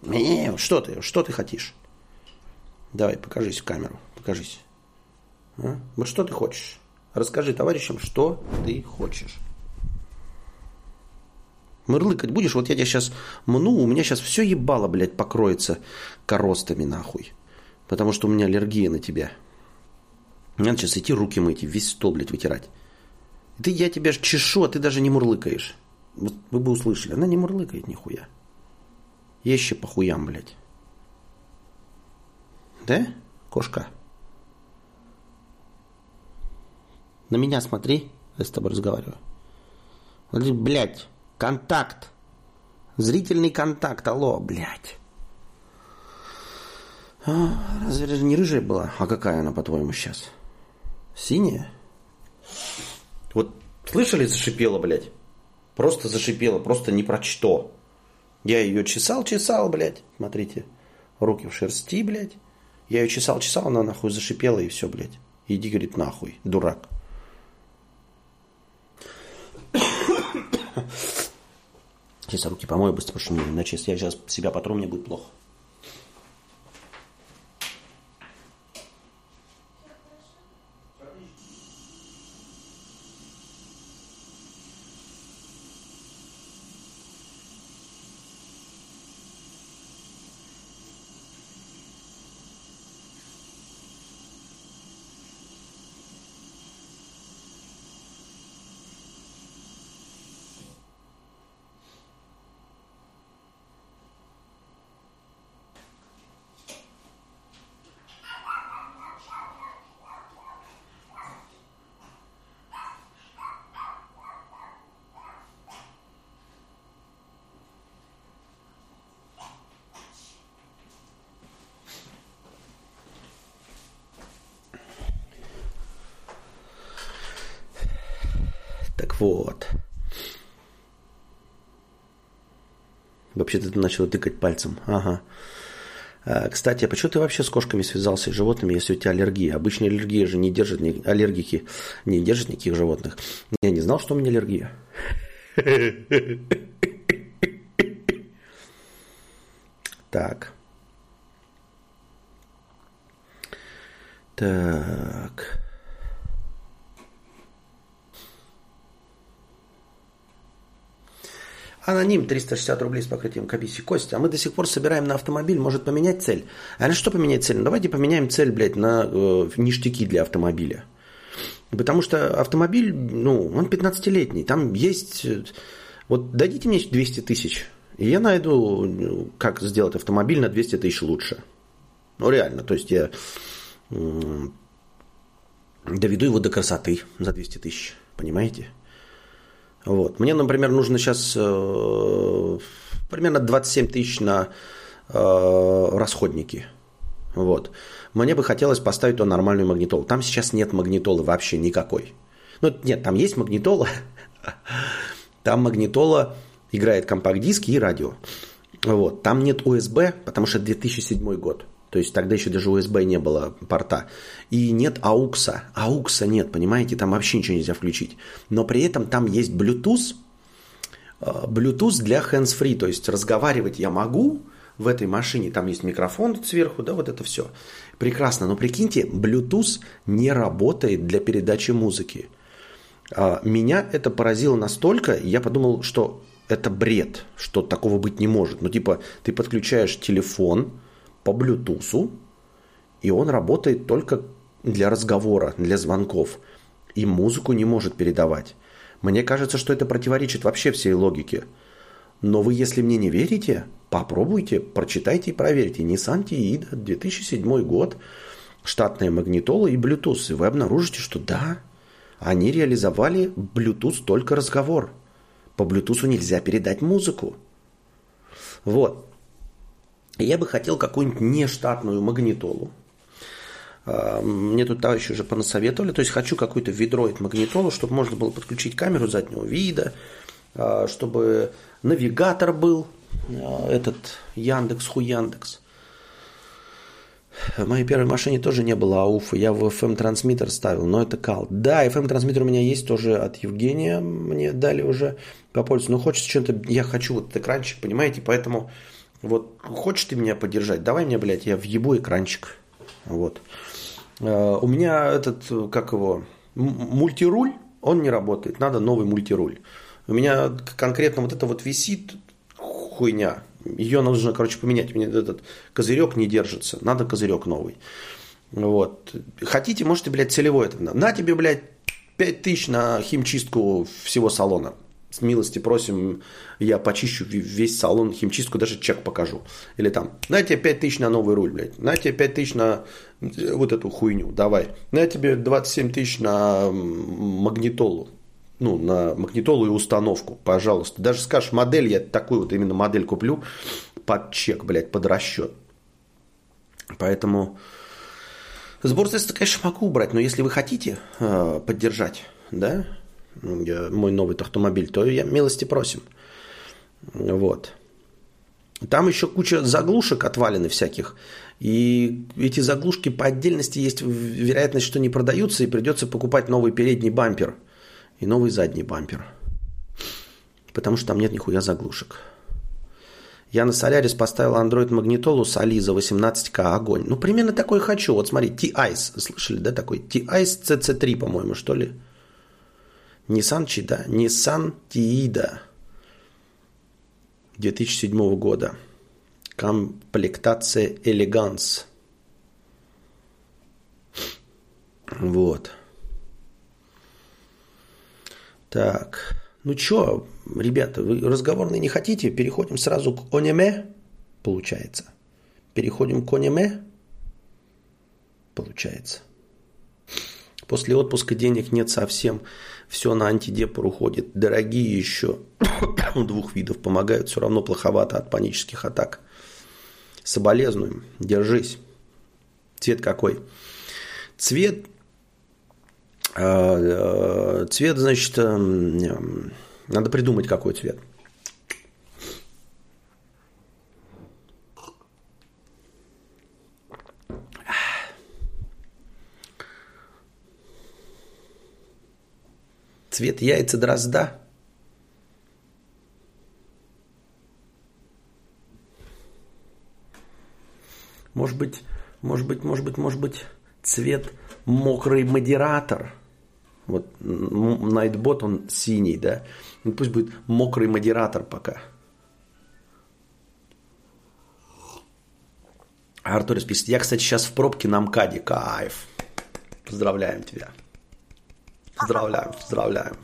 Speaker 1: Не, что ты, что ты хочешь? Давай, покажись в камеру, покажись. А? Вот что ты хочешь? Расскажи товарищам, что ты хочешь. Мырлыкать будешь? Вот я тебя сейчас мну, у меня сейчас все ебало, блядь, покроется коростами нахуй. Потому что у меня аллергия на тебя. Надо сейчас идти руки мыть весь стол, блядь, вытирать. Ты, я тебя чешу, а ты даже не мурлыкаешь. Вот вы бы услышали. Она не мурлыкает нихуя. Еще по хуям, блядь. Да, кошка? На меня смотри, я с тобой разговариваю. Блядь. Контакт. Зрительный контакт. Алло, блядь. А, разве же не рыжая была? А какая она, по-твоему, сейчас? Синяя? Вот слышали, зашипела, блядь? Просто зашипела, просто не про что. Я ее чесал, чесал, блядь. Смотрите, руки в шерсти, блядь. Я ее чесал, чесал, она нахуй зашипела и все, блядь. Иди, говорит, нахуй, дурак. Сейчас руки помою быстро, потому что иначе если я сейчас себя потру, мне будет плохо. Вот. Вообще-то ты начал тыкать пальцем. Ага. А, кстати, а почему ты вообще с кошками связался и животными, если у тебя аллергия? Обычно аллергия же не держит, ни, аллергики не держат никаких животных. Я не знал, что у меня аллергия. Так. Так. Аноним 360 рублей с покрытием комиссии. Костя, а мы до сих пор собираем на автомобиль, может поменять цель? А на что поменять цель? Ну, давайте поменяем цель, блядь, на э, ништяки для автомобиля. Потому что автомобиль, ну, он 15-летний. Там есть... Э, вот дадите мне 200 тысяч, и я найду, как сделать автомобиль на 200 тысяч лучше. Ну, реально. То есть я доведу его до красоты за 200 тысяч. Понимаете? Вот. Мне, например, нужно сейчас э, примерно 27 тысяч на э, расходники. Вот. Мне бы хотелось поставить туда нормальную магнитолу. Там сейчас нет магнитолы вообще никакой. Ну, нет, там есть магнитола. Там магнитола играет компакт-диски и радио. Вот. Там нет USB, потому что 2007 год. То есть тогда еще даже USB не было порта. И нет AUX. AUX нет, понимаете, там вообще ничего нельзя включить. Но при этом там есть Bluetooth. Э, Bluetooth для hands-free. То есть разговаривать я могу в этой машине. Там есть микрофон сверху, да, вот это все. Прекрасно. Но прикиньте, Bluetooth не работает для передачи музыки. А, меня это поразило настолько, я подумал, что это бред, что такого быть не может. Ну, типа, ты подключаешь телефон, по Bluetooth, и он работает только для разговора, для звонков, и музыку не может передавать. Мне кажется, что это противоречит вообще всей логике. Но вы, если мне не верите, попробуйте, прочитайте и проверьте. Nissan Tiida, 2007 год, штатная магнитола и Bluetooth. И вы обнаружите, что да, они реализовали Bluetooth только разговор. По Bluetooth нельзя передать музыку. Вот. Я бы хотел какую-нибудь нештатную магнитолу. А, мне тут товарищи уже понасоветовали. То есть хочу какую-то ведроид магнитолу, чтобы можно было подключить камеру заднего вида, а, чтобы навигатор был, а, этот Яндекс, Ху Яндекс. В моей первой машине тоже не было АУФа, я в FM-трансмиттер ставил, но это кал. Да, FM-трансмиттер у меня есть тоже от Евгения, мне дали уже попользоваться. Но хочется что-то, я хочу вот экранчик, понимаете, поэтому вот хочешь ты меня поддержать, давай мне, блядь, я въебу экранчик. Вот. Э, у меня этот, как его, мультируль, он не работает. Надо новый мультируль. У меня конкретно вот это вот висит хуйня. Ее нужно, короче, поменять. У меня этот козырек не держится. Надо козырек новый. Вот. Хотите, можете, блядь, целевой это. На тебе, блядь, 5 тысяч на химчистку всего салона с милости просим, я почищу весь салон, химчистку, даже чек покажу. Или там, на тебе 5 тысяч на новый руль, блядь, на тебе 5 тысяч на вот эту хуйню, давай. На тебе 27 тысяч на магнитолу, ну, на магнитолу и установку, пожалуйста. Даже скажешь, модель, я такую вот именно модель куплю под чек, блядь, под расчет. Поэтому сбор средств, конечно, могу убрать, но если вы хотите э, поддержать, да, мой новый автомобиль, то я милости просим. Вот. Там еще куча заглушек отвалены всяких. И эти заглушки по отдельности есть вероятность, что не продаются, и придется покупать новый передний бампер и новый задний бампер. Потому что там нет нихуя заглушек. Я на Солярис поставил Android магнитолу с Али за 18к огонь. Ну, примерно такой хочу. Вот смотри, T-Ice. Слышали, да, такой? T-Ice CC3, по-моему, что ли? Nissan Чида. Nissan Тиида. 2007 года. Комплектация Элеганс. Вот. Так. Ну что, ребята, вы разговорные не хотите? Переходим сразу к аниме, получается. Переходим к аниме, получается. После отпуска денег нет совсем. Все на антидепор уходит. Дорогие еще двух видов помогают. Все равно плоховато от панических атак. Соболезнуем. Держись. Цвет какой? Цвет а, э, цвет, значит, эм, надо придумать, какой цвет. Цвет яйца дрозда. Может быть, может быть, может быть, может быть, цвет мокрый модератор – вот Nightbot, он синий, да. Ну, пусть будет мокрый модератор пока. Артур пишет, я, кстати, сейчас в пробке на МКАДе. Кайф. Поздравляем тебя. Поздравляем, поздравляем.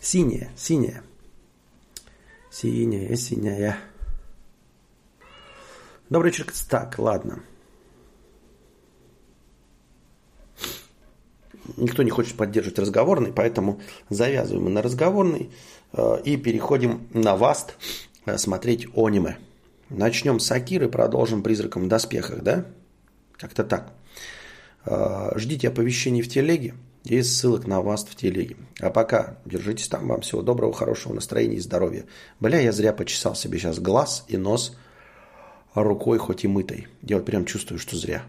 Speaker 1: Синяя, синяя. Синяя, синяя. Добрый вечер. Так, ладно. никто не хочет поддерживать разговорный, поэтому завязываем на разговорный э, и переходим на Васт э, смотреть аниме. Начнем с Акиры, продолжим призраком в доспехах, да? Как-то так. Э, ждите оповещений в телеге и ссылок на Васт в телеге. А пока держитесь там. Вам всего доброго, хорошего настроения и здоровья. Бля, я зря почесал себе сейчас глаз и нос рукой, хоть и мытой. Я вот прям чувствую, что зря.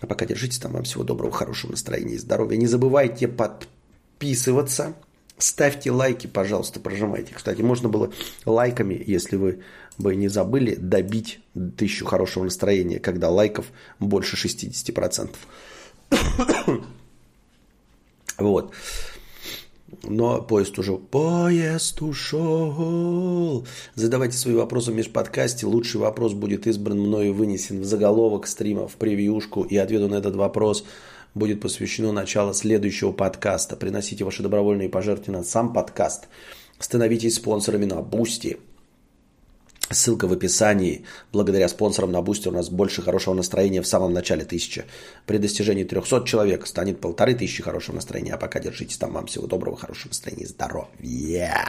Speaker 1: А пока держитесь там. Вам всего доброго, хорошего настроения и здоровья. Не забывайте подписываться. Ставьте лайки, пожалуйста, прожимайте. Кстати, можно было лайками, если вы бы не забыли, добить тысячу хорошего настроения, когда лайков больше 60%. вот. Но поезд уже... Поезд ушел. Задавайте свои вопросы в межподкасте. Лучший вопрос будет избран мною вынесен в заголовок стрима, в превьюшку. И ответу на этот вопрос будет посвящено начало следующего подкаста. Приносите ваши добровольные пожертвования на сам подкаст. Становитесь спонсорами на Бусти. Ссылка в описании. Благодаря спонсорам на бусте у нас больше хорошего настроения в самом начале тысячи. При достижении 300 человек станет полторы тысячи хорошего настроения. А пока держитесь там. Вам всего доброго, хорошего настроения здоровья.